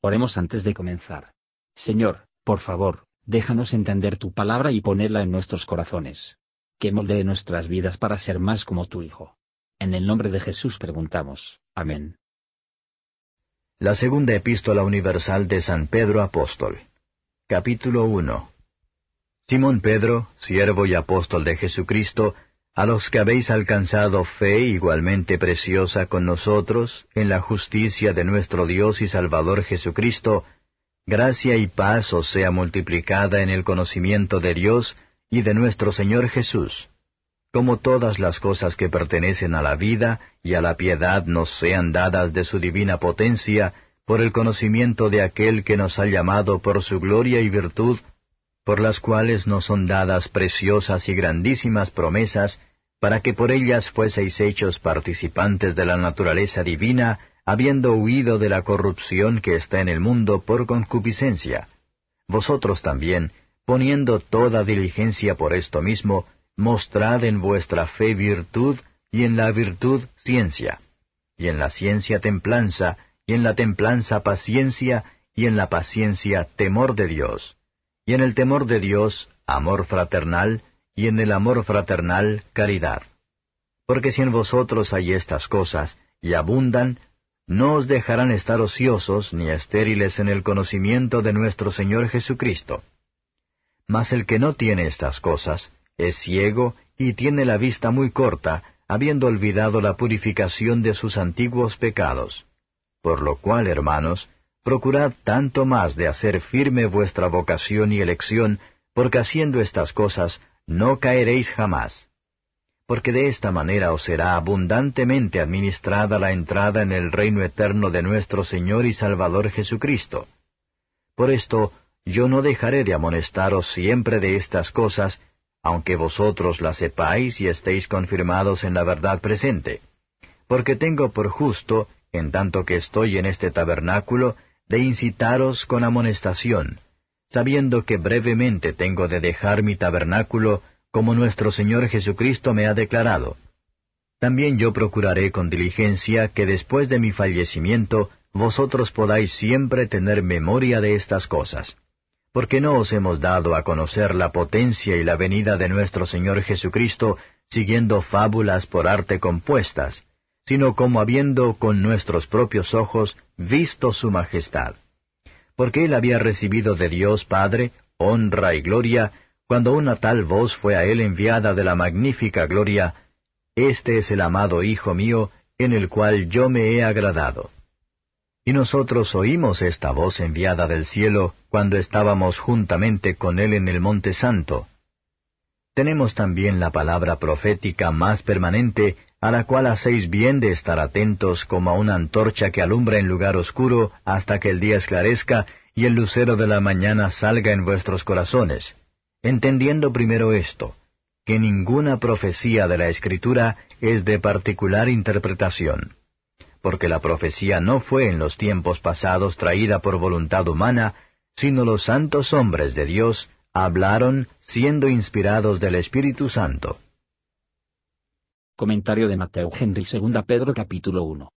Oremos antes de comenzar. Señor, por favor, déjanos entender tu palabra y ponerla en nuestros corazones. Que moldee nuestras vidas para ser más como tu Hijo. En el nombre de Jesús preguntamos. Amén. La segunda epístola universal de San Pedro Apóstol. Capítulo 1. Simón Pedro, siervo y apóstol de Jesucristo, a los que habéis alcanzado fe igualmente preciosa con nosotros en la justicia de nuestro Dios y Salvador Jesucristo, gracia y paz os sea multiplicada en el conocimiento de Dios y de nuestro Señor Jesús, como todas las cosas que pertenecen a la vida y a la piedad nos sean dadas de su divina potencia, por el conocimiento de aquel que nos ha llamado por su gloria y virtud, por las cuales nos son dadas preciosas y grandísimas promesas, para que por ellas fueseis hechos participantes de la naturaleza divina, habiendo huido de la corrupción que está en el mundo por concupiscencia. Vosotros también, poniendo toda diligencia por esto mismo, mostrad en vuestra fe virtud, y en la virtud ciencia, y en la ciencia templanza, y en la templanza paciencia, y en la paciencia temor de Dios, y en el temor de Dios amor fraternal, y en el amor fraternal caridad. Porque si en vosotros hay estas cosas, y abundan, no os dejarán estar ociosos ni estériles en el conocimiento de nuestro Señor Jesucristo. Mas el que no tiene estas cosas, es ciego y tiene la vista muy corta, habiendo olvidado la purificación de sus antiguos pecados. Por lo cual, hermanos, procurad tanto más de hacer firme vuestra vocación y elección, porque haciendo estas cosas no caeréis jamás. Porque de esta manera os será abundantemente administrada la entrada en el reino eterno de nuestro Señor y Salvador Jesucristo. Por esto, yo no dejaré de amonestaros siempre de estas cosas, aunque vosotros las sepáis y estéis confirmados en la verdad presente. Porque tengo por justo, en tanto que estoy en este tabernáculo, de incitaros con amonestación, sabiendo que brevemente tengo de dejar mi tabernáculo, como nuestro Señor Jesucristo me ha declarado. También yo procuraré con diligencia que después de mi fallecimiento vosotros podáis siempre tener memoria de estas cosas. Porque no os hemos dado a conocer la potencia y la venida de nuestro Señor Jesucristo siguiendo fábulas por arte compuestas, sino como habiendo con nuestros propios ojos visto su majestad porque él había recibido de Dios Padre honra y gloria, cuando una tal voz fue a él enviada de la magnífica gloria, Este es el amado Hijo mío, en el cual yo me he agradado. Y nosotros oímos esta voz enviada del cielo cuando estábamos juntamente con él en el Monte Santo. Tenemos también la palabra profética más permanente, a la cual hacéis bien de estar atentos como a una antorcha que alumbra en lugar oscuro hasta que el día esclarezca y el lucero de la mañana salga en vuestros corazones, entendiendo primero esto, que ninguna profecía de la Escritura es de particular interpretación, porque la profecía no fue en los tiempos pasados traída por voluntad humana, sino los santos hombres de Dios hablaron siendo inspirados del Espíritu Santo. Comentario de Mateo Henry 2 Pedro capítulo 1.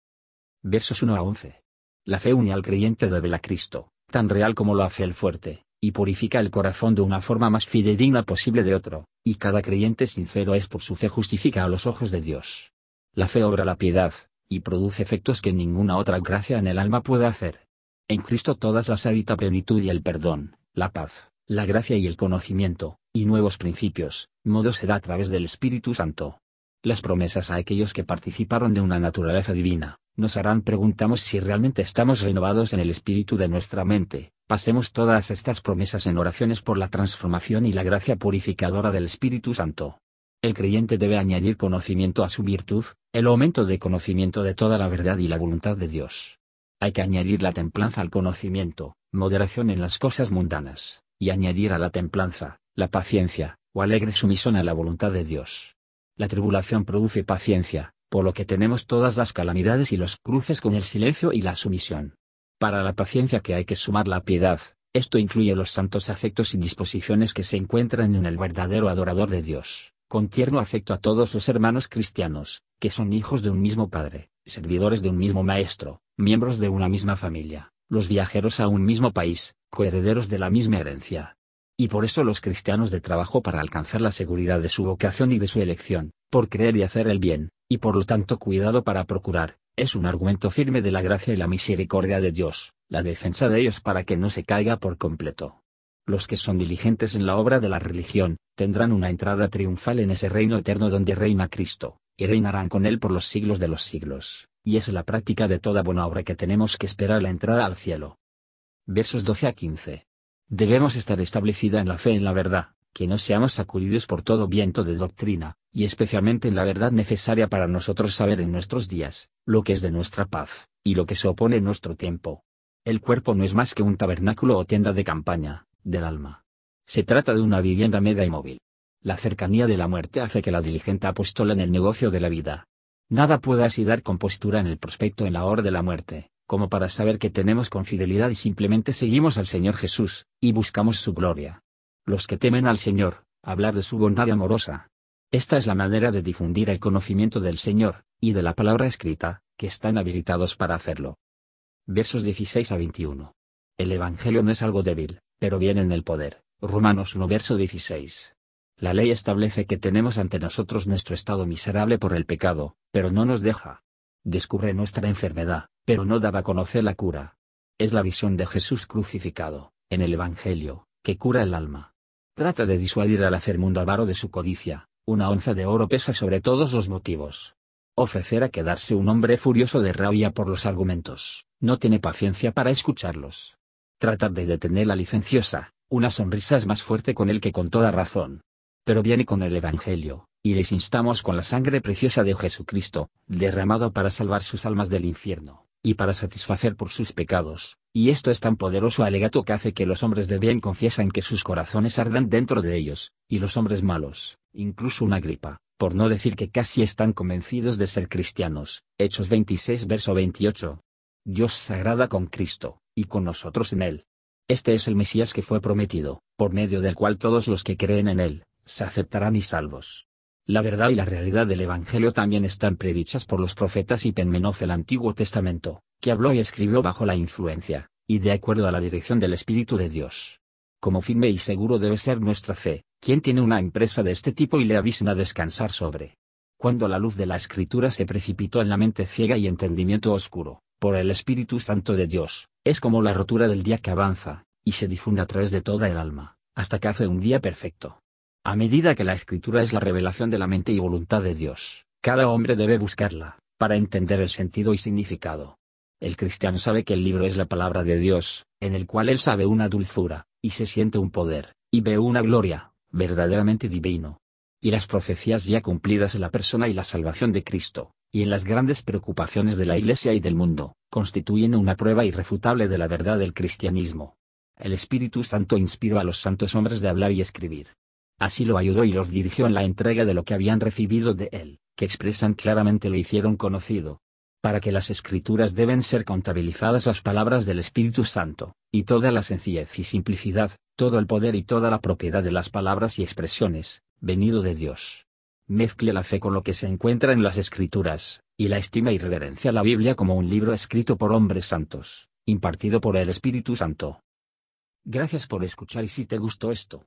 Versos 1 a 11. La fe une al creyente de a Cristo, tan real como lo hace el fuerte, y purifica el corazón de una forma más fidedigna posible de otro, y cada creyente sincero es por su fe justifica a los ojos de Dios. La fe obra la piedad, y produce efectos que ninguna otra gracia en el alma puede hacer. En Cristo todas las habita plenitud y el perdón, la paz, la gracia y el conocimiento, y nuevos principios, modo se da a través del Espíritu Santo las promesas a aquellos que participaron de una naturaleza divina, nos harán preguntamos si realmente estamos renovados en el espíritu de nuestra mente, pasemos todas estas promesas en oraciones por la transformación y la gracia purificadora del Espíritu Santo. El creyente debe añadir conocimiento a su virtud, el aumento de conocimiento de toda la verdad y la voluntad de Dios. Hay que añadir la templanza al conocimiento, moderación en las cosas mundanas, y añadir a la templanza, la paciencia, o alegre sumisión a la voluntad de Dios. La tribulación produce paciencia, por lo que tenemos todas las calamidades y los cruces con el silencio y la sumisión. Para la paciencia que hay que sumar la piedad, esto incluye los santos afectos y disposiciones que se encuentran en el verdadero adorador de Dios, con tierno afecto a todos los hermanos cristianos, que son hijos de un mismo Padre, servidores de un mismo Maestro, miembros de una misma familia, los viajeros a un mismo país, coherederos de la misma herencia. Y por eso los cristianos de trabajo para alcanzar la seguridad de su vocación y de su elección, por creer y hacer el bien, y por lo tanto cuidado para procurar, es un argumento firme de la gracia y la misericordia de Dios, la defensa de ellos para que no se caiga por completo. Los que son diligentes en la obra de la religión, tendrán una entrada triunfal en ese reino eterno donde reina Cristo, y reinarán con él por los siglos de los siglos, y es la práctica de toda buena obra que tenemos que esperar la entrada al cielo. Versos 12 a 15. Debemos estar establecida en la fe en la verdad, que no seamos sacudidos por todo viento de doctrina, y especialmente en la verdad necesaria para nosotros saber en nuestros días, lo que es de nuestra paz, y lo que se opone en nuestro tiempo. El cuerpo no es más que un tabernáculo o tienda de campaña, del alma. Se trata de una vivienda media y móvil. La cercanía de la muerte hace que la diligente apostola en el negocio de la vida. Nada puede así dar compostura en el prospecto en la hora de la muerte, como para saber que tenemos con fidelidad y simplemente seguimos al Señor Jesús, y buscamos su gloria. Los que temen al Señor, hablar de su bondad amorosa. Esta es la manera de difundir el conocimiento del Señor, y de la palabra escrita, que están habilitados para hacerlo. Versos 16 a 21. El Evangelio no es algo débil, pero viene en el poder. Romanos 1 verso 16. La ley establece que tenemos ante nosotros nuestro estado miserable por el pecado, pero no nos deja. Descubre nuestra enfermedad, pero no da a conocer la cura. Es la visión de Jesús crucificado, en el Evangelio, que cura el alma. Trata de disuadir al hacer mundo avaro de su codicia, una onza de oro pesa sobre todos los motivos. Ofrecer a quedarse un hombre furioso de rabia por los argumentos, no tiene paciencia para escucharlos. Tratar de detener la licenciosa, una sonrisa es más fuerte con él que con toda razón pero viene con el Evangelio, y les instamos con la sangre preciosa de Jesucristo, derramado para salvar sus almas del infierno, y para satisfacer por sus pecados, y esto es tan poderoso alegato que hace que los hombres de bien confiesan que sus corazones ardan dentro de ellos, y los hombres malos, incluso una gripa, por no decir que casi están convencidos de ser cristianos, Hechos 26 verso 28. Dios sagrada con Cristo, y con nosotros en él. Este es el Mesías que fue prometido, por medio del cual todos los que creen en él, se aceptarán y salvos. La verdad y la realidad del Evangelio también están predichas por los profetas y Penmenoz el Antiguo Testamento, que habló y escribió bajo la influencia, y de acuerdo a la dirección del Espíritu de Dios. Como firme y seguro debe ser nuestra fe, quien tiene una empresa de este tipo y le avisen a descansar sobre. Cuando la luz de la Escritura se precipitó en la mente ciega y entendimiento oscuro, por el Espíritu Santo de Dios, es como la rotura del día que avanza, y se difunde a través de toda el alma, hasta que hace un día perfecto. A medida que la escritura es la revelación de la mente y voluntad de Dios, cada hombre debe buscarla, para entender el sentido y significado. El cristiano sabe que el libro es la palabra de Dios, en el cual él sabe una dulzura, y se siente un poder, y ve una gloria, verdaderamente divino. Y las profecías ya cumplidas en la persona y la salvación de Cristo, y en las grandes preocupaciones de la Iglesia y del mundo, constituyen una prueba irrefutable de la verdad del cristianismo. El Espíritu Santo inspiró a los santos hombres de hablar y escribir, Así lo ayudó y los dirigió en la entrega de lo que habían recibido de él, que expresan claramente lo hicieron conocido. Para que las escrituras deben ser contabilizadas las palabras del Espíritu Santo, y toda la sencillez y simplicidad, todo el poder y toda la propiedad de las palabras y expresiones, venido de Dios. Mezcle la fe con lo que se encuentra en las escrituras, y la estima y reverencia a la Biblia como un libro escrito por hombres santos, impartido por el Espíritu Santo. Gracias por escuchar y si te gustó esto,